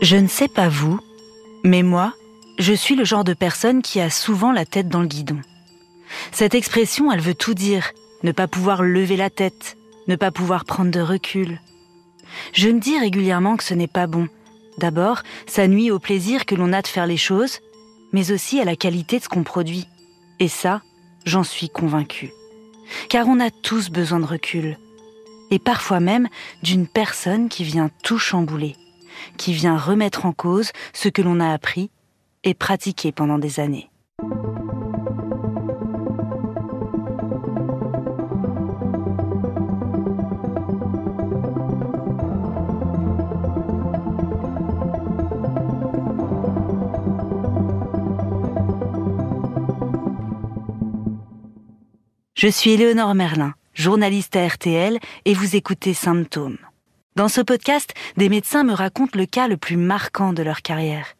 Je ne sais pas vous, mais moi, je suis le genre de personne qui a souvent la tête dans le guidon. Cette expression, elle veut tout dire. Ne pas pouvoir lever la tête, ne pas pouvoir prendre de recul. Je me dis régulièrement que ce n'est pas bon. D'abord, ça nuit au plaisir que l'on a de faire les choses, mais aussi à la qualité de ce qu'on produit. Et ça, j'en suis convaincue. Car on a tous besoin de recul. Et parfois même d'une personne qui vient tout chambouler, qui vient remettre en cause ce que l'on a appris et pratiqué pendant des années. Je suis Éléonore Merlin, journaliste à RTL, et vous écoutez Symptômes. Dans ce podcast, des médecins me racontent le cas le plus marquant de leur carrière.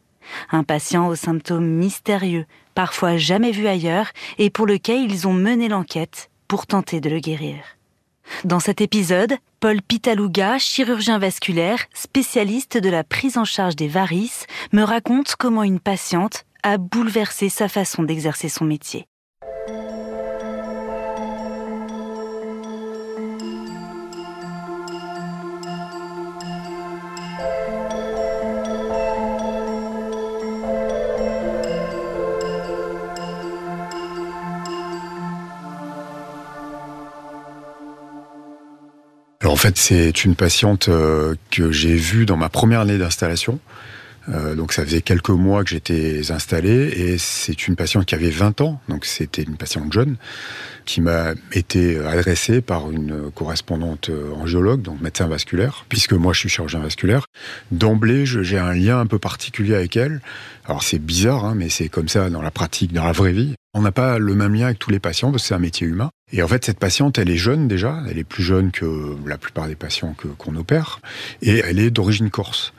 Un patient aux symptômes mystérieux, parfois jamais vu ailleurs, et pour lequel ils ont mené l'enquête pour tenter de le guérir. Dans cet épisode, Paul Pitaluga, chirurgien vasculaire, spécialiste de la prise en charge des varices, me raconte comment une patiente a bouleversé sa façon d'exercer son métier. En fait, c'est une patiente euh, que j'ai vue dans ma première année d'installation. Euh, donc ça faisait quelques mois que j'étais installé et c'est une patiente qui avait 20 ans, donc c'était une patiente jeune, qui m'a été adressée par une correspondante angiologue, donc médecin vasculaire, puisque moi je suis chirurgien vasculaire. D'emblée, j'ai un lien un peu particulier avec elle. Alors c'est bizarre, hein, mais c'est comme ça dans la pratique, dans la vraie vie. On n'a pas le même lien avec tous les patients parce que c'est un métier humain. Et en fait, cette patiente, elle est jeune déjà, elle est plus jeune que la plupart des patients qu'on opère, et elle est d'origine corse,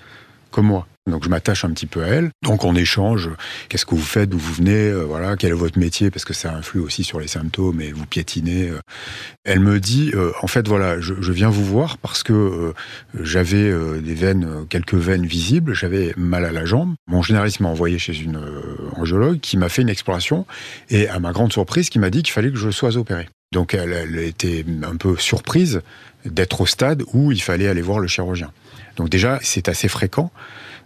comme moi. Donc je m'attache un petit peu à elle. Donc on échange. Qu'est-ce que vous faites D'où vous venez euh, Voilà. Quel est votre métier Parce que ça influe aussi sur les symptômes et vous piétinez. Euh. Elle me dit euh, en fait voilà, je, viens vous voir parce que j'avais des veines, quelques veines visibles. J'avais mal à la jambe. Mon généraliste m'a envoyé chez une angiologue qui m'a fait une exploration et à ma grande surprise, qui m'a dit qu'il fallait que je sois opéré. Donc elle, elle était un peu surprise d'être au stade où il fallait aller voir le chirurgien. Donc déjà, c'est assez fréquent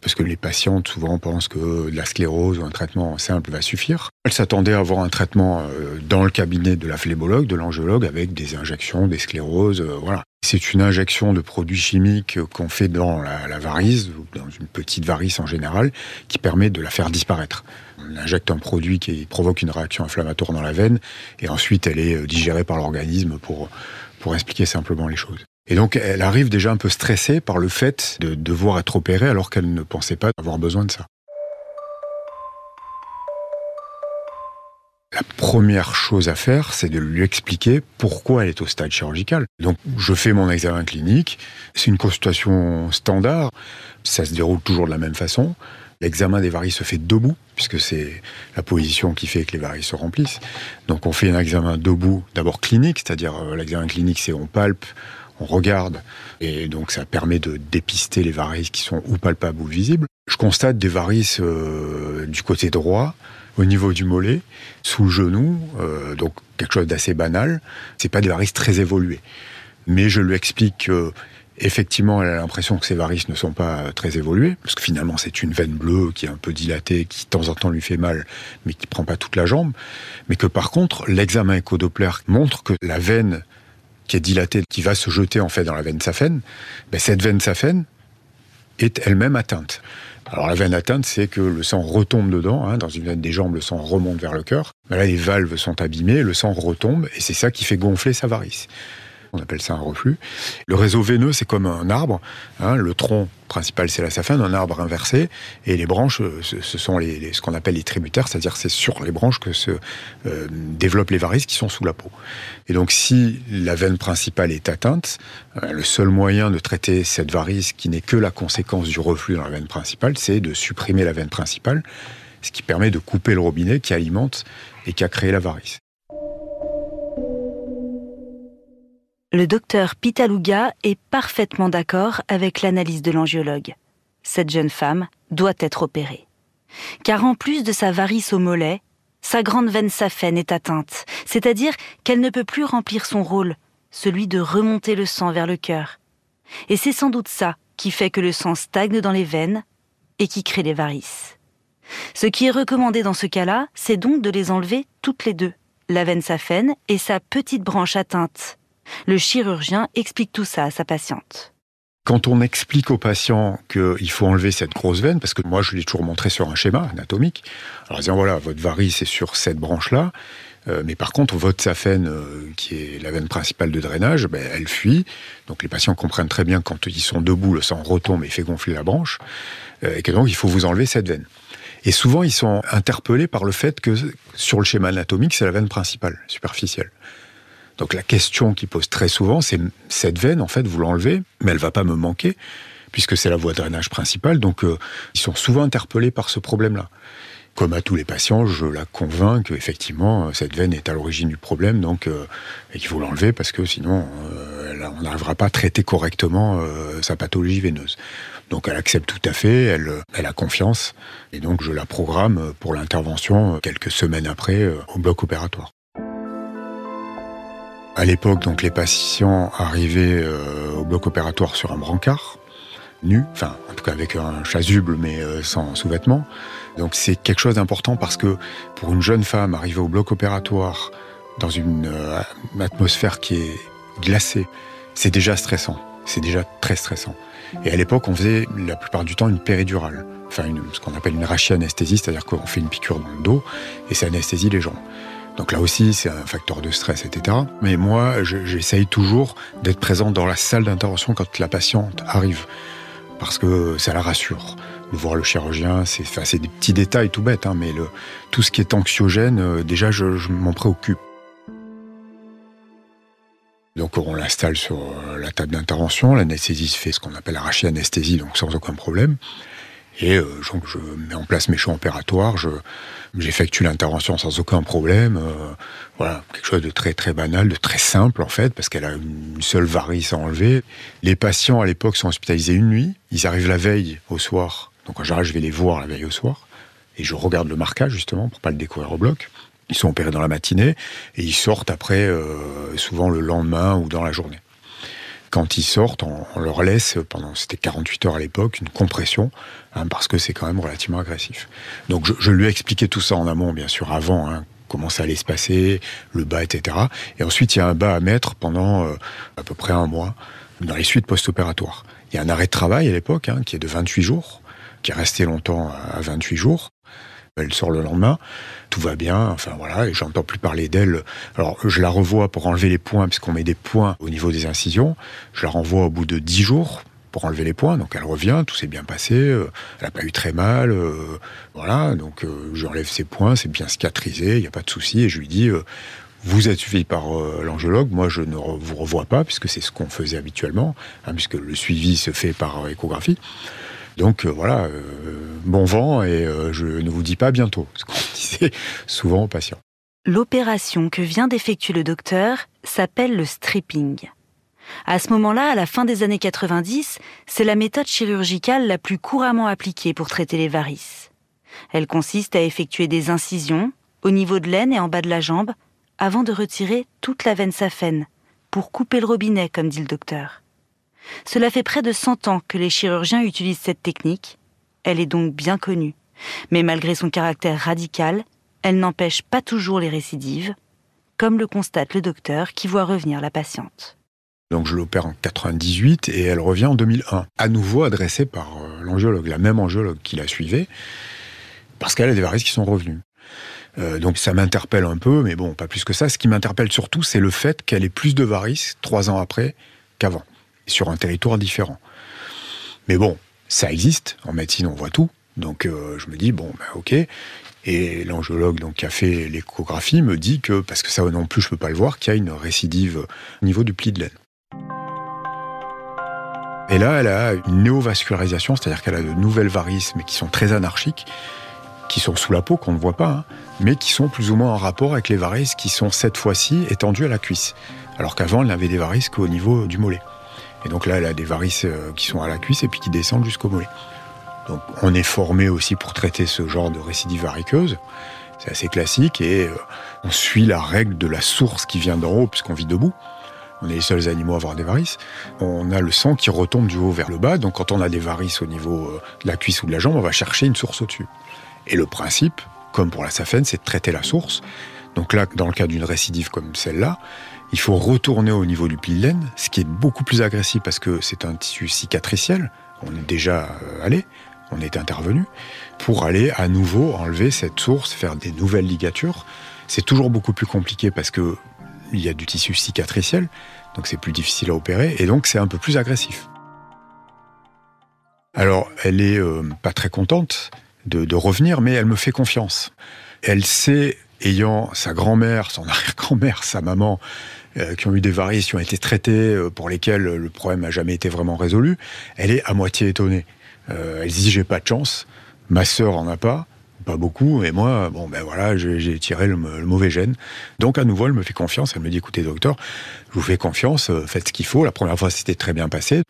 parce que les patientes souvent pensent que la sclérose ou un traitement simple va suffire. Elle s'attendait à avoir un traitement euh, dans le cabinet de la phlémologue, de l'angiologue, avec des injections, des scléroses, euh, voilà. C'est une injection de produits chimiques qu'on fait dans la, la varice, ou dans une petite varice en général, qui permet de la faire disparaître. On injecte un produit qui provoque une réaction inflammatoire dans la veine, et ensuite elle est euh, digérée par l'organisme pour, pour expliquer simplement les choses. Et donc, elle arrive déjà un peu stressée par le fait de devoir être opérée alors qu'elle ne pensait pas avoir besoin de ça. La première chose à faire, c'est de lui expliquer pourquoi elle est au stade chirurgical. Donc, je fais mon examen clinique. C'est une consultation standard. Ça se déroule toujours de la même façon. L'examen des varices se fait debout, puisque c'est la position qui fait que les varices se remplissent. Donc, on fait un examen debout, d'abord clinique, c'est-à-dire euh, l'examen clinique, c'est on palpe, on regarde, et donc ça permet de dépister les varices qui sont ou palpables ou visibles. Je constate des varices euh, du côté droit, au niveau du mollet, sous le genou, euh, donc quelque chose d'assez banal. C'est pas des varices très évoluées, mais je lui explique que Effectivement, elle a l'impression que ces varices ne sont pas très évoluées, parce que finalement c'est une veine bleue qui est un peu dilatée, qui de temps en temps lui fait mal, mais qui prend pas toute la jambe. Mais que par contre, l'examen écho-Doppler montre que la veine qui est dilatée, qui va se jeter en fait dans la veine saphène, ben cette veine saphène est elle-même atteinte. Alors la veine atteinte, c'est que le sang retombe dedans. Hein, dans une veine des jambes, le sang remonte vers le cœur. Ben là, les valves sont abîmées, le sang retombe, et c'est ça qui fait gonfler sa varice on appelle ça un reflux. Le réseau veineux, c'est comme un arbre. Hein, le tronc principal, c'est la saphène, un arbre inversé, et les branches, euh, ce sont les, ce qu'on appelle les tributaires, c'est-à-dire c'est sur les branches que se euh, développent les varices qui sont sous la peau. Et donc, si la veine principale est atteinte, euh, le seul moyen de traiter cette varice, qui n'est que la conséquence du reflux dans la veine principale, c'est de supprimer la veine principale, ce qui permet de couper le robinet qui alimente et qui a créé la varice. Le docteur Pitaluga est parfaitement d'accord avec l'analyse de l'angiologue. Cette jeune femme doit être opérée. Car en plus de sa varice au mollet, sa grande veine saphène est atteinte, c'est-à-dire qu'elle ne peut plus remplir son rôle, celui de remonter le sang vers le cœur. Et c'est sans doute ça qui fait que le sang stagne dans les veines et qui crée les varices. Ce qui est recommandé dans ce cas-là, c'est donc de les enlever toutes les deux, la veine saphène et sa petite branche atteinte. Le chirurgien explique tout ça à sa patiente. Quand on explique au patient qu'il faut enlever cette grosse veine, parce que moi je l'ai toujours montré sur un schéma anatomique, alors disant voilà, votre varice est sur cette branche-là, euh, mais par contre votre saphène, euh, qui est la veine principale de drainage, ben, elle fuit. Donc les patients comprennent très bien quand ils sont debout, le sang retombe et fait gonfler la branche, euh, et que donc il faut vous enlever cette veine. Et souvent ils sont interpellés par le fait que sur le schéma anatomique, c'est la veine principale, superficielle. Donc la question qui pose très souvent, c'est cette veine, en fait, vous l'enlevez, mais elle va pas me manquer, puisque c'est la voie de drainage principale. Donc euh, ils sont souvent interpellés par ce problème-là. Comme à tous les patients, je la convainc qu'effectivement, euh, cette veine est à l'origine du problème, donc euh, qu'il faut l'enlever parce que sinon, on n'arrivera pas à traiter correctement sa pathologie veineuse. Donc elle accepte tout à fait, elle, elle a confiance, et donc je la programme pour l'intervention quelques semaines après au bloc opératoire. À l'époque, donc les patients arrivaient euh, au bloc opératoire sur un brancard, nu, enfin en tout cas avec un chasuble mais euh, sans sous-vêtements. Donc c'est quelque chose d'important parce que pour une jeune femme arriver au bloc opératoire dans une euh, atmosphère qui est glacée, c'est déjà stressant. C'est déjà très stressant. Et à l'époque, on faisait la plupart du temps une péridurale, enfin une, ce qu'on appelle une rachianesthésie, c'est-à-dire qu'on fait une piqûre dans le dos et ça anesthésie les jambes. Donc là aussi, c'est un facteur de stress, etc. Mais moi, j'essaye toujours d'être présent dans la salle d'intervention quand la patiente arrive, parce que ça la rassure. De voir le chirurgien, c'est enfin, des petits détails tout bêtes, hein, mais le, tout ce qui est anxiogène, euh, déjà, je, m'en préoccupe. Donc on l'installe sur euh, la table d'intervention, l'anesthésiste fait ce qu'on appelle la anesthésie, donc sans aucun problème. Et euh, je mets en place mes champs opératoires, j'effectue l'intervention sans aucun problème. Euh, voilà, quelque chose de très très banal, de très simple en fait, parce qu'elle a une seule varice à enlever. Les patients à l'époque sont hospitalisés une nuit, ils arrivent la veille au soir. Donc en général, je vais les voir la veille au soir, et je regarde le marquage justement pour pas le découvrir au bloc. Ils sont opérés dans la matinée et ils sortent après, euh, souvent le lendemain ou dans la journée quand ils sortent, on, leur laisse, pendant, c'était 48 heures à l'époque, une compression, hein, parce que c'est quand même relativement agressif. Donc je, lui ai expliqué tout ça en amont, bien sûr, avant, hein, comment ça allait se passer, le bas, etc. Et ensuite, il y a un bas à mettre pendant euh, à peu près un mois, dans les suites post-opératoires. Il y a un arrêt de travail à l'époque, hein, qui est de 28 jours, qui est resté longtemps à 28 jours. Elle sort le lendemain, tout va bien, enfin voilà, et j'entends plus parler d'elle. Alors je la revois pour enlever les points, puisqu'on met des points au niveau des incisions. Je la renvoie au bout de dix jours pour enlever les points, donc elle revient, tout s'est bien passé, euh, elle n'a pas eu très mal, euh, voilà, donc euh, j'enlève ses points, c'est bien cicatrisé, il n'y a pas de souci, et je lui dis, vous êtes suivi par l'angiologue, moi je ne vous revois pas, puisque c'est ce qu'on faisait habituellement, hein, puisque le suivi se fait par échographie. Donc euh, voilà, euh, bon vent et euh, je ne vous dis pas bientôt, ce qu'on disait souvent aux patients. L'opération que vient d'effectuer le docteur s'appelle le stripping. À ce moment-là, à la fin des années 90, c'est la méthode chirurgicale la plus couramment appliquée pour traiter les varices. Elle consiste à effectuer des incisions au niveau de l'aine et en bas de la jambe avant de retirer toute la veine saphène pour couper le robinet, comme dit le docteur. Cela fait près de 100 ans que les chirurgiens utilisent cette technique. Elle est donc bien connue. Mais malgré son caractère radical, elle n'empêche pas toujours les récidives, comme le constate le docteur qui voit revenir la patiente. Donc je l'opère en 98 et elle revient en 2001, à nouveau adressée par euh, l'angiologue, la même angiologue qui la suivait, parce qu'elle a des varices qui sont revenues. Euh, donc ça m'interpelle un peu, mais bon, pas plus que ça. Ce qui m'interpelle surtout, c'est le fait qu'elle ait plus de varices trois ans après qu'avant sur un territoire différent. Mais bon, ça existe. En médecine, on voit tout. Donc euh, je me dis, bon, ben ok. Et l'angiologue qui a fait l'échographie me dit que, parce que ça non plus je peux pas le voir, qu'il y a une récidive au niveau du pli de laine. Et là, elle a une néovascularisation, c'est-à-dire qu'elle a de nouvelles varices, mais qui sont très anarchiques, qui sont sous la peau, qu'on ne voit pas, hein, mais qui sont plus ou moins en rapport avec les varices qui sont cette fois-ci étendues à la cuisse. alors qu'avant, elle n'avait des varices qu'au niveau du mollet. Et donc là, elle a des varices euh, qui sont à la cuisse et puis qui descendent jusqu'au mollet. Donc on est formé aussi pour traiter ce genre de récidive variqueuse. C'est assez classique et euh, on suit la règle de la source qui vient d'en haut puisqu'on vit debout. On est les seuls animaux à avoir des varices. On a le sang qui retombe du haut vers le bas. Donc quand on a des varices au niveau euh, de la cuisse ou de la jambe, on va chercher une source au-dessus. Et le principe, comme pour la saphène, c'est de traiter la source. Donc là, dans le cas d'une récidive comme celle-là, il faut retourner au niveau du pli de laine, ce qui est beaucoup plus agressif parce que c'est un tissu cicatriciel. On est déjà euh, allé, on est intervenu, pour aller à nouveau enlever cette source, faire des nouvelles ligatures. C'est toujours beaucoup plus compliqué parce que il y a du tissu cicatriciel, donc c'est plus difficile à opérer, et donc c'est un peu plus agressif. Alors, elle est euh, pas très contente de, revenir, mais elle me fait confiance. Elle sait, ayant sa grand-mère, son arrière-grand-mère, sa maman, qui ont eu des varices, qui ont été traitées, euh, pour lesquelles le problème n'a jamais été vraiment résolu, elle est à moitié étonnée. Euh, elle dit j'ai pas de chance, ma sœur en a pas, pas beaucoup, et moi, bon ben voilà, j'ai tiré le, mauvais gène. Donc à nouveau, elle me fait confiance, elle me dit écoutez docteur, je vous fais confiance, faites ce qu'il faut. La première fois, c'était très bien passé.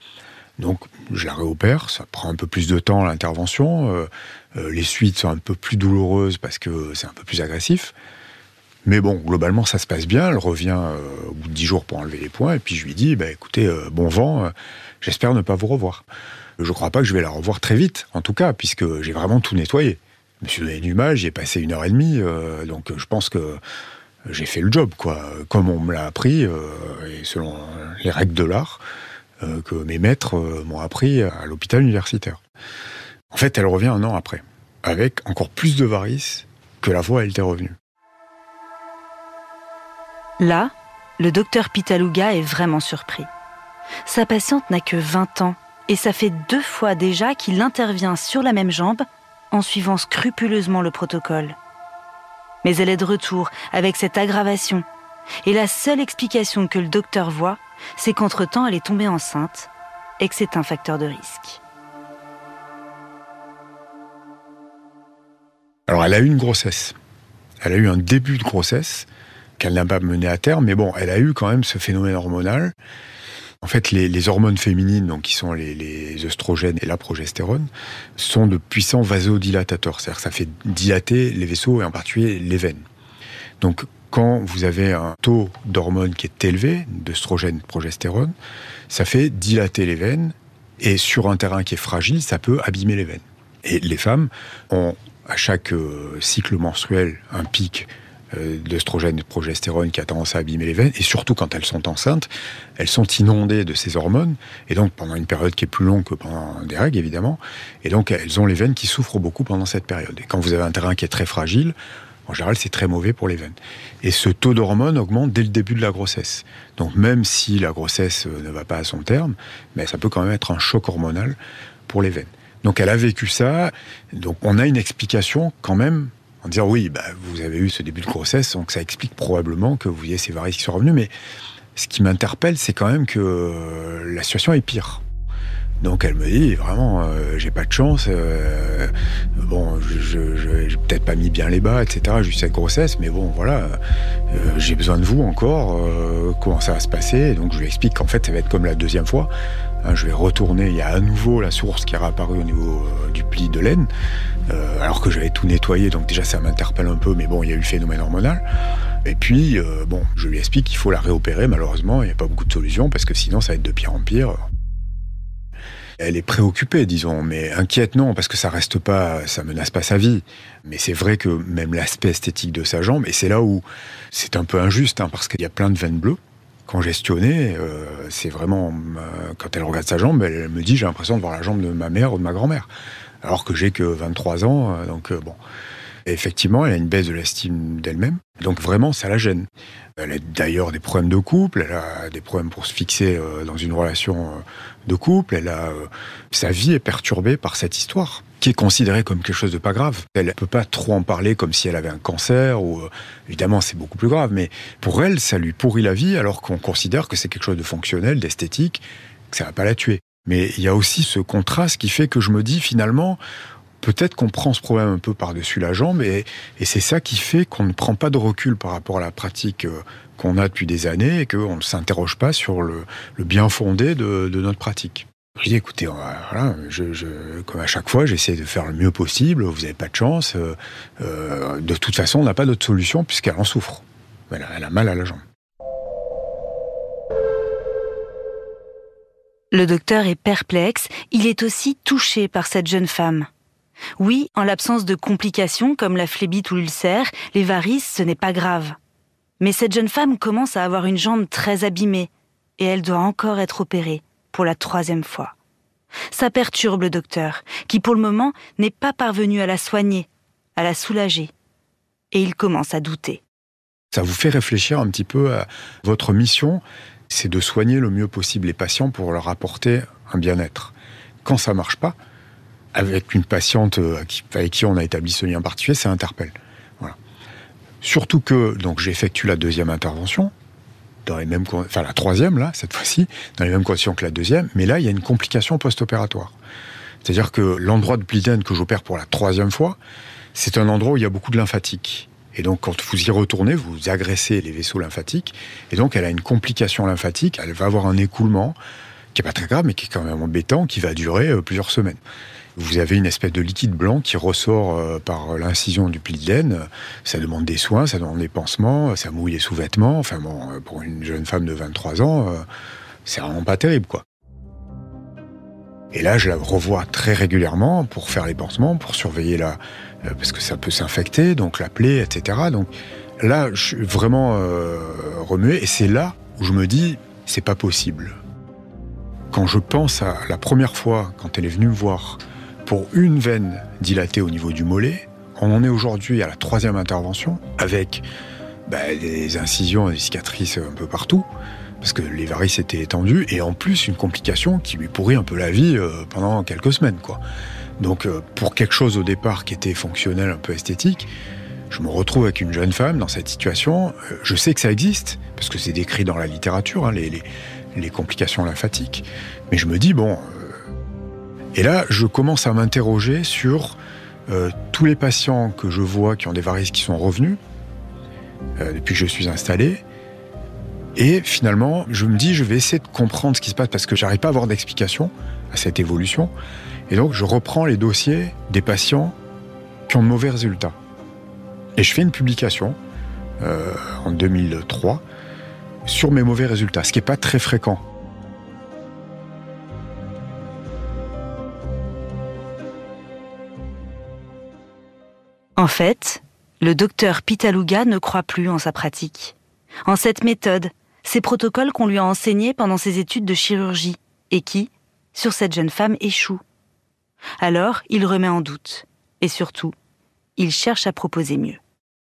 Donc je la réopère, ça prend un peu plus de temps l'intervention, euh, euh, les suites sont un peu plus douloureuses parce que c'est un peu plus agressif. Mais bon, globalement, ça se passe bien. Elle revient euh, au bout de dix jours pour enlever les points. Et puis je lui dis, bah, écoutez, euh, bon vent, euh, j'espère ne pas vous revoir. Je ne crois pas que je vais la revoir très vite, en tout cas, puisque j'ai vraiment tout nettoyé. Je me suis donné du mal, j'y ai passé une heure et demie, donc je pense que j'ai fait le job, quoi. Comme on me l'a appris, et selon les règles de l'art, que mes maîtres m'ont appris à l'hôpital universitaire. En fait, elle revient un an après, avec encore plus de varices que la fois elle était revenue. Là, le docteur Pitaluga est vraiment surpris. Sa patiente n'a que 20 ans et ça fait deux fois déjà qu'il intervient sur la même jambe en suivant scrupuleusement le protocole. Mais elle est de retour avec cette aggravation et la seule explication que le docteur voit, c'est qu'entre-temps elle est tombée enceinte et que c'est un facteur de risque. Alors elle a eu une grossesse. Elle a eu un début de grossesse qu'elle n'a pas mené à terme, mais bon, elle a eu quand même ce phénomène hormonal. En fait, les, hormones féminines, donc qui sont les, les, œstrogènes et la progestérone, sont de puissants vasodilatateurs, c'est-à-dire que ça fait dilater les vaisseaux et en particulier les veines. Donc, quand vous avez un taux d'hormones qui est élevé, d'œstrogène, progestérone, ça fait dilater les veines et sur un terrain qui est fragile, ça peut abîmer les veines. Et les femmes ont à chaque euh, cycle menstruel un pic euh, d'œstrogène et de progestérone qui a tendance à abîmer les veines, et surtout quand elles sont enceintes, elles sont inondées de ces hormones, et donc pendant une période qui est plus longue que pendant des règles, évidemment, et donc elles ont les veines qui souffrent beaucoup pendant cette période. Et quand vous avez un terrain qui est très fragile, en général, c'est très mauvais pour les veines. Et ce taux d'hormones augmente dès le début de la grossesse. Donc même si la grossesse euh, ne va pas à son terme, mais ça peut quand même être un choc hormonal pour les veines. Donc elle a vécu ça, donc on a une explication quand même en disant oui, bah, vous avez eu ce début de grossesse, donc ça explique probablement que vous ayez ces varices qui sont revenues. Mais ce qui m'interpelle, c'est quand même que la situation est pire. Donc elle me dit vraiment, euh, j'ai pas de chance. Euh, bon, je, j'ai peut-être pas mis bien les bas, etc. Juste cette grossesse, mais bon, voilà, euh, j'ai besoin de vous encore. Comment ça va se passer? Donc je lui explique qu'en fait, ça va être comme la deuxième fois. Hein, je vais retourner. Il y a à nouveau la source qui est réapparue au niveau du pli de laine, alors que j'avais tout nettoyé. Donc déjà, ça m'interpelle un peu, mais bon, il y a eu le phénomène hormonal. Et puis, bon, je lui explique qu'il faut la réopérer. Malheureusement, il n'y a pas beaucoup de solutions parce que sinon, ça va être de pire en pire. Elle est préoccupée, disons, mais inquiète non, parce que ça reste pas, ça menace pas sa vie. Mais c'est vrai que même l'aspect esthétique de sa jambe, et c'est là où c'est un peu injuste, hein, parce qu'il y a plein de veines bleues. Congestionnées, euh, c'est vraiment euh, quand elle regarde sa jambe, elle, me dit j'ai l'impression de voir la jambe de ma mère ou de ma grand-mère, alors que j'ai que 23 ans, euh, donc bon. Effectivement, elle a une baisse de l'estime d'elle-même. Donc vraiment, ça la gêne. Elle a d'ailleurs des problèmes de couple, elle a des problèmes pour se fixer euh, dans une relation euh, de couple, elle a, euh, sa vie est perturbée par cette histoire qui est considérée comme quelque chose de pas grave. Elle ne peut pas trop en parler comme si elle avait un cancer ou évidemment c'est beaucoup plus grave, mais pour elle ça lui pourrit la vie alors qu'on considère que c'est quelque chose de fonctionnel, d'esthétique, que ça va pas la tuer. Mais il y a aussi ce contraste qui fait que je me dis finalement peut-être qu'on prend ce problème un peu par-dessus la jambe et, c'est ça qui fait qu'on ne prend pas de recul par rapport à la pratique euh, qu'on a depuis des années et qu'on ne s'interroge pas sur le, bien fondé de, notre pratique. Je dis, écoutez, voilà, je, comme à chaque fois, j'essaie de faire le mieux possible, vous n'avez pas de chance, euh, euh, de toute façon, on n'a pas d'autre solution puisqu'elle en souffre. elle a mal à la jambe. Le docteur est perplexe, il est aussi touché par cette jeune femme. Oui, en l'absence de complications comme la phlébite ou l'ulcère, les varices, ce n'est pas grave. Mais cette jeune femme commence à avoir une jambe très abîmée, et elle doit encore être opérée, pour la troisième fois. Ça perturbe le docteur, qui pour le moment n'est pas parvenu à la soigner, à la soulager. Et il commence à douter. Ça vous fait réfléchir un petit peu à votre mission c'est de soigner le mieux possible les patients pour leur apporter un bien-être. Quand ça marche pas, avec une patiente euh, avec qui on a établi ce lien particulier, ça interpelle. Voilà. Surtout que donc j'effectue la deuxième intervention dans les mêmes, enfin la troisième là cette fois-ci dans les mêmes conditions que la deuxième, mais là il y a une complication post-opératoire. C'est-à-dire que l'endroit de Bliden que j'opère pour la troisième fois, c'est un endroit où il y a beaucoup de lymphatique. Et donc, quand vous y retournez, vous agressez les vaisseaux lymphatiques. Et donc, elle a une complication lymphatique. Elle va avoir un écoulement qui est pas très grave, mais qui est quand même embêtant, qui va durer euh, plusieurs semaines. Vous avez une espèce de liquide blanc qui ressort euh, par l'incision du pli de laine. Ça demande des soins, ça demande des pansements, ça mouille les sous-vêtements. Enfin bon, euh, pour une jeune femme de 23 ans, c'est vraiment pas terrible, quoi. Et là, je la revois très régulièrement pour faire les pansements, pour surveiller la, euh, parce que ça peut s'infecter, donc la plaie, etc. Donc là, je suis vraiment euh, remué, et c'est là où je me dis, c'est pas possible. Quand je pense à la première fois, quand elle est venue me voir pour une veine dilatée au niveau du mollet, on en est aujourd'hui à la troisième intervention, avec bah, des incisions et des cicatrices un peu partout, parce que les varices étaient étendues, et en plus une complication qui lui pourrit un peu la vie euh, pendant quelques semaines. Donc euh, pour quelque chose au départ qui était fonctionnel, un peu esthétique, je me retrouve avec une jeune femme dans cette situation. Euh, je sais que ça existe, parce que c'est décrit dans la littérature, hein, les, complications lymphatiques. Mais je me dis, bon... Euh, et là, je commence à m'interroger sur tous les patients que je vois qui ont des varices qui sont revenus, depuis que je suis installé, et finalement, je me dis, je vais essayer de comprendre ce qui se passe parce que j'arrive pas à avoir d'explication à cette évolution. Et donc, je reprends les dossiers des patients qui ont de mauvais résultats. Et je fais une publication euh, en 2003 sur mes mauvais résultats, ce qui n'est pas très fréquent. En fait, le docteur Pitaluga ne croit plus en sa pratique, en cette méthode, ces protocoles qu'on lui a enseignés pendant ses études de chirurgie et qui, sur cette jeune femme, échouent. Alors, il remet en doute. Et surtout, il cherche à proposer mieux.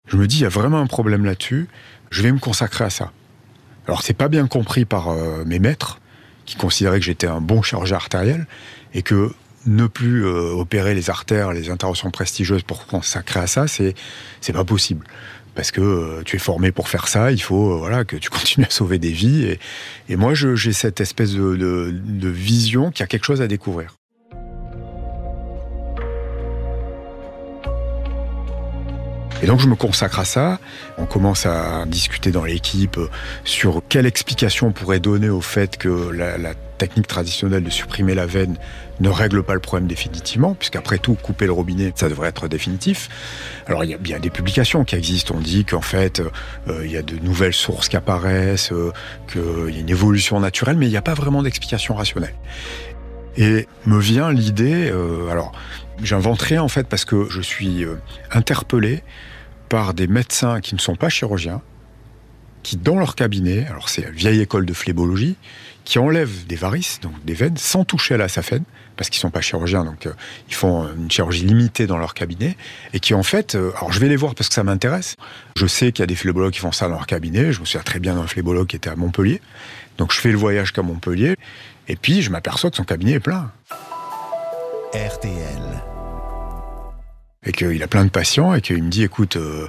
Je me dis, il y a vraiment un problème là-dessus, je vais me consacrer à ça. Alors, c'est pas bien compris par euh, mes maîtres, qui considéraient que j'étais un bon chirurgien artériel, et que ne plus euh, opérer les artères, les interventions prestigieuses pour consacrer à ça, c'est, c'est pas possible. Parce que euh, tu es formé pour faire ça, il faut voilà que tu continues à sauver des vies. Et, moi, j'ai cette espèce de, de vision qu'il y a quelque chose à découvrir. Et donc je me consacre à ça. On commence à discuter dans l'équipe sur quelle explication on pourrait donner au fait que la, technique traditionnelle de supprimer la veine ne règle pas le problème définitivement, puisqu'après tout, couper le robinet, ça devrait être définitif. Alors il y a bien des publications qui existent. On dit qu'en fait, euh, il y a de nouvelles sources qui apparaissent, euh, qu'il y a une évolution naturelle, mais il n'y a pas vraiment d'explication rationnelle. Et me vient l'idée, euh, alors j'inventerai en fait parce que je suis interpellé par des médecins qui ne sont pas chirurgiens, qui dans leur cabinet, alors c'est la vieille école de phlébologie, qui enlèvent des varices, donc des veines, sans toucher à la saphène, parce qu'ils sont pas chirurgiens, donc euh, ils font une chirurgie limitée dans leur cabinet, et qui en fait, euh, alors je vais les voir parce que ça m'intéresse. Je sais qu'il y a des phlébologues qui font ça dans leur cabinet. Je me souviens très bien d'un phlébologue qui était à Montpellier, donc je fais le voyage qu'à Montpellier, et puis je m'aperçois que son cabinet est plein. RTL et qu'il a plein de patients et qu'il me dit écoute euh,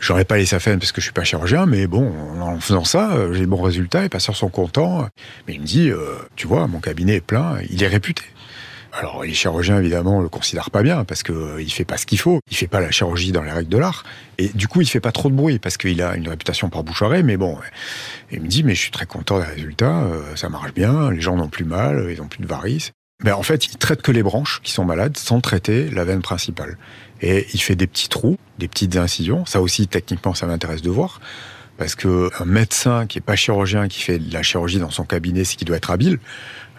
j'aurais pas les saphènes parce que je suis pas chirurgien mais bon en faisant ça euh, j'ai de bons résultats les patients sont contents. Mais il me dit euh, tu vois mon cabinet est plein il est réputé. Alors les chirurgiens évidemment le considèrent pas bien parce que euh, il fait pas ce qu'il faut, il fait pas la chirurgie dans les règles de l'art. Et du coup il fait pas trop de bruit parce qu'il a une réputation par bouche mais bon, il me dit mais je suis très content des résultats, euh, ça marche bien, les gens n'ont plus mal, ils n'ont plus de varices. Ben, en fait, il traite que les branches qui sont malades sans traiter la veine principale. Et il fait des petits trous, des petites incisions. Ça aussi, techniquement, ça m'intéresse de voir. Parce que un médecin qui est pas chirurgien, qui fait de la chirurgie dans son cabinet, c'est qu'il doit être habile.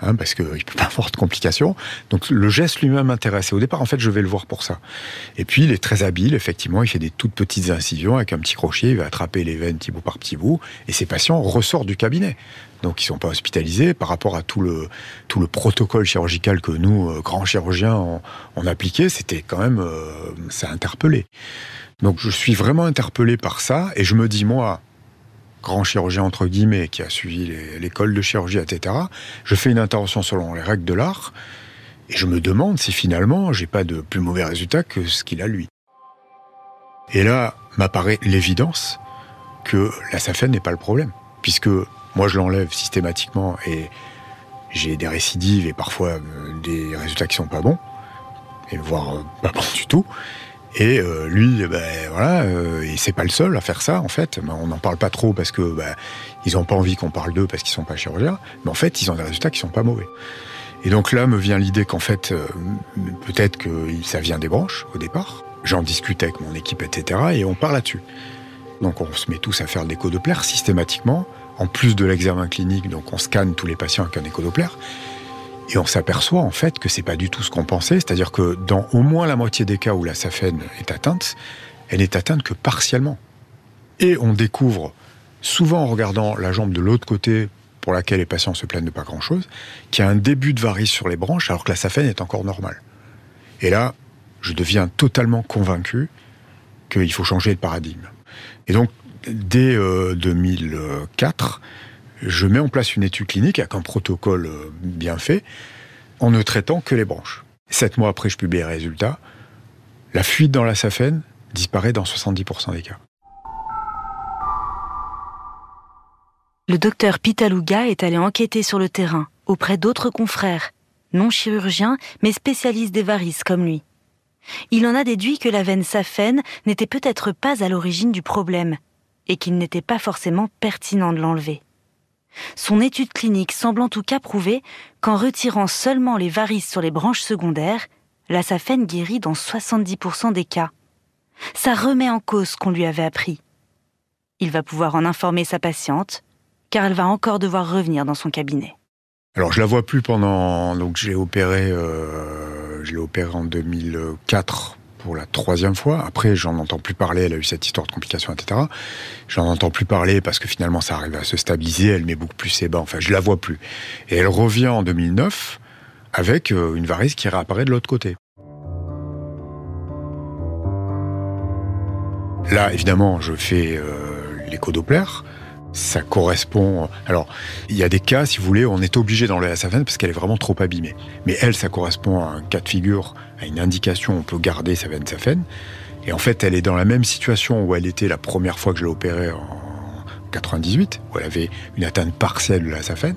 Hein, parce qu'il peut pas avoir de complications. Donc le geste lui-même m'intéresse. au départ, en fait, je vais le voir pour ça. Et puis, il est très habile, effectivement. Il fait des toutes petites incisions avec un petit crochet. Il va attraper les veines petit bout par petit bout. Et ces patients ressortent du cabinet. Donc, ils sont pas hospitalisés par rapport à tout le, tout le protocole chirurgical que nous, euh, grands chirurgiens, on, on appliquait. C'était quand même, euh, ça a interpellé. Donc, je suis vraiment interpellé par ça. Et je me dis, moi, grand chirurgien entre guillemets qui a suivi l'école de chirurgie, etc. Je fais une intervention selon les règles de l'art et je me demande si finalement j'ai pas de plus mauvais résultat que ce qu'il a lui. Et là m'apparaît l'évidence que la saphène n'est pas le problème, puisque moi je l'enlève systématiquement et j'ai des récidives et parfois euh, des résultats qui sont pas bons, et voire euh, pas bons du tout. Et euh, lui, ben voilà, euh, c'est pas le seul à faire ça en fait. On n'en parle pas trop parce que ben, ils ont pas envie qu'on parle d'eux parce qu'ils sont pas chirurgiens. Mais en fait, ils ont des résultats qui sont pas mauvais. Et donc là me vient l'idée qu'en fait, euh, peut-être que ça vient des branches au départ. J'en discute avec mon équipe, etc. Et on part là-dessus. Donc on se met tous à faire de l'écho-doppler systématiquement, en plus de l'examen clinique. Donc on scanne tous les patients avec un écho-doppler. Et on s'aperçoit en fait que c'est pas du tout ce qu'on pensait, c'est-à-dire que dans au moins la moitié des cas où la saphène est atteinte, elle n'est atteinte que partiellement. Et on découvre, souvent en regardant la jambe de l'autre côté, pour laquelle les patients se plaignent de pas grand-chose, qu'il y a un début de varice sur les branches alors que la saphène est encore normale. Et là, je deviens totalement convaincu qu'il faut changer de paradigme. Et donc, dès 2004, euh, je mets en place une étude clinique avec un protocole euh, bien fait, en ne traitant que les branches. Sept mois après, je publie les résultats. La fuite dans la saphène disparaît dans 70% des cas. Le docteur Pitaluga est allé enquêter sur le terrain auprès d'autres confrères, non chirurgiens, mais spécialistes des varices comme lui. Il en a déduit que la veine saphène n'était peut-être pas à l'origine du problème et qu'il n'était pas forcément pertinent de l'enlever. Son étude clinique semble en tout cas prouver qu'en retirant seulement les varices sur les branches secondaires, la saphène guérit dans 70% des cas. Ça remet en cause ce qu'on lui avait appris. Il va pouvoir en informer sa patiente, car elle va encore devoir revenir dans son cabinet. Alors je la vois plus pendant donc j'ai opéré euh, je l'ai opéré en 2004 pour la troisième fois. Après, j'en entends plus parler. Elle a eu cette histoire de complications, etc. J'en entends plus parler parce que finalement, ça arrive à se stabiliser. Elle met beaucoup plus ses bas. Enfin, je la vois plus. Et elle revient en 2009 avec euh, une varice qui réapparaît de l'autre côté. Là, évidemment, je fais euh, Doppler ça correspond. Alors, il y a des cas, si vous voulez, on est obligé d'enlever la saphène parce qu'elle est vraiment trop abîmée. Mais elle, ça correspond à un cas de figure, à une indication, on peut garder sa veine saphène. Et en fait, elle est dans la même situation où elle était la première fois que je l'ai opérée en 98, où elle avait une atteinte partielle de la saphène.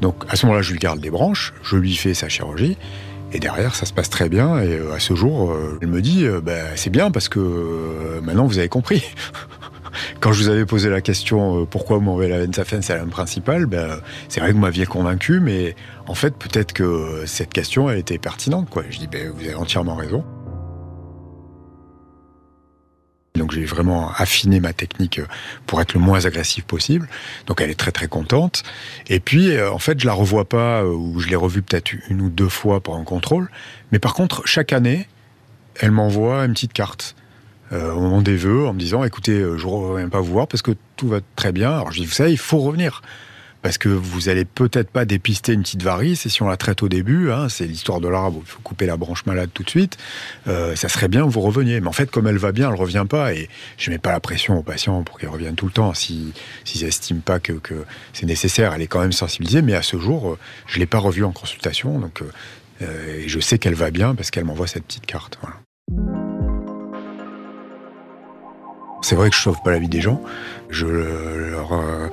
Donc, à ce moment-là, je lui garde les branches, je lui fais sa chirurgie. Et derrière, ça se passe très bien. Et euh, à ce jour, euh, elle me dit, euh, bah, c'est bien parce que maintenant vous avez compris. Quand je vous avais posé la question euh, pourquoi vous m'envoyez la veine saphène, c'est la même principale, ben, c'est vrai que vous m'aviez convaincu, mais en fait, peut-être que cette question, elle était pertinente. Quoi. Je dis, ben, vous avez entièrement raison. Donc j'ai vraiment affiné ma technique pour être le moins agressif possible. Donc elle est très très contente. Et puis euh, en fait je la revois pas euh, ou je l'ai revue peut-être une ou deux fois pour un contrôle. Mais par contre chaque année elle m'envoie une petite carte euh, au moment des vœux en me disant écoutez, euh, je ne reviens pas vous voir parce que tout va très bien. Alors je dis vous savez, il faut revenir. Parce que vous allez peut-être pas dépister une petite varice, et si on la traite au début, hein, c'est l'histoire de l'arbre, il faut couper la branche malade tout de suite, euh, ça serait bien que vous reveniez. Mais en fait, comme elle va bien, elle revient pas, et je mets pas la pression aux patients pour qu'ils reviennent tout le temps, s'ils si, n'estiment pas que, c'est nécessaire, elle est quand même sensibilisée, mais à ce jour, je l'ai pas revue en consultation, donc euh, je sais qu'elle va bien parce qu'elle m'envoie cette petite carte. C'est vrai que je sauve pas la vie des gens. Je leur euh,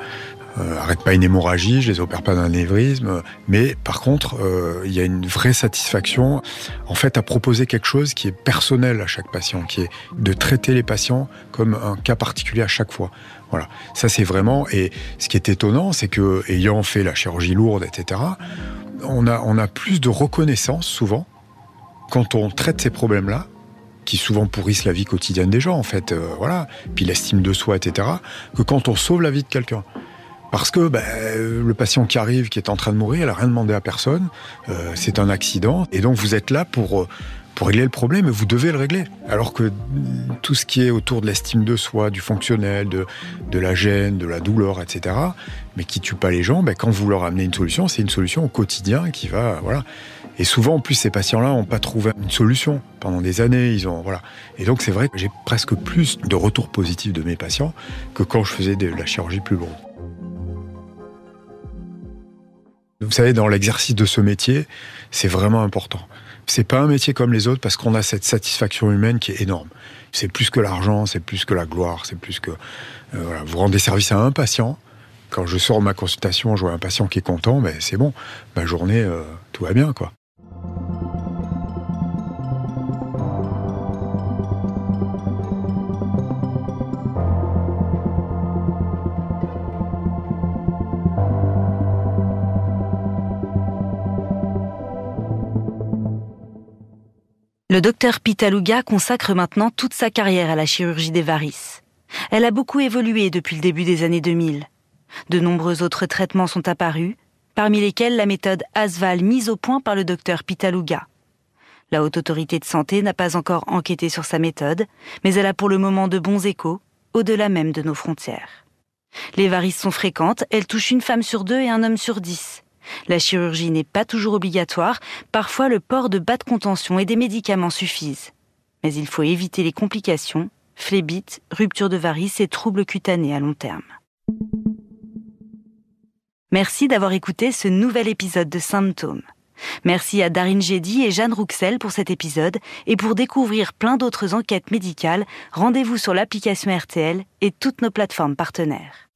euh, arrête pas une hémorragie, je les opère pas d'un anévrisme, mais par contre, euh, il y a une vraie satisfaction en fait à proposer quelque chose qui est personnel à chaque patient, qui est de traiter les patients comme un cas particulier à chaque fois. Voilà, ça c'est vraiment et ce qui est étonnant, c'est que ayant fait la chirurgie lourde, etc., on a on a plus de reconnaissance souvent quand on traite ces problèmes-là qui souvent pourrissent la vie quotidienne des gens, en fait, euh, voilà, puis l'estime de soi, etc., que quand on sauve la vie de quelqu'un. Parce que ben, le patient qui arrive, qui est en train de mourir, il n'a rien demandé à personne, euh, c'est un accident, et donc vous êtes là pour, euh, pour régler le problème, et vous devez le régler. Alors que tout ce qui est autour de l'estime de soi, du fonctionnel, de, de la gêne, de la douleur, etc., mais qui tue pas les gens, ben, quand vous leur amenez une solution, c'est une solution au quotidien qui va... voilà. Et souvent, en plus, ces patients-là n'ont pas trouvé une solution pendant des années. Ils ont, voilà. Et donc, c'est vrai que j'ai presque plus de retours positifs de mes patients que quand je faisais de la chirurgie plus lourde. Vous savez, dans l'exercice de ce métier, c'est vraiment important. C'est pas un métier comme les autres parce qu'on a cette satisfaction humaine qui est énorme. C'est plus que l'argent, c'est plus que la gloire, c'est plus que euh, vous rendez service à un patient. Quand je sors de ma consultation, je vois un patient qui est content, ben c'est bon, ma journée, euh, tout va bien, quoi. Le docteur Pitaluga consacre maintenant toute sa carrière à la chirurgie des varices. Elle a beaucoup évolué depuis le début des années 2000. De nombreux autres traitements sont apparus, parmi lesquels la méthode ASVAL mise au point par le docteur Pitaluga. La haute autorité de santé n'a pas encore enquêté sur sa méthode, mais elle a pour le moment de bons échos, au-delà même de nos frontières. Les varices sont fréquentes, elles touchent une femme sur deux et un homme sur dix. La chirurgie n'est pas toujours obligatoire, parfois le port de bas de contention et des médicaments suffisent. Mais il faut éviter les complications, phlébites, rupture de varices et troubles cutanés à long terme. Merci d'avoir écouté ce nouvel épisode de Symptômes. Merci à Darine Jedi et Jeanne Rouxel pour cet épisode et pour découvrir plein d'autres enquêtes médicales, rendez-vous sur l'application RTL et toutes nos plateformes partenaires.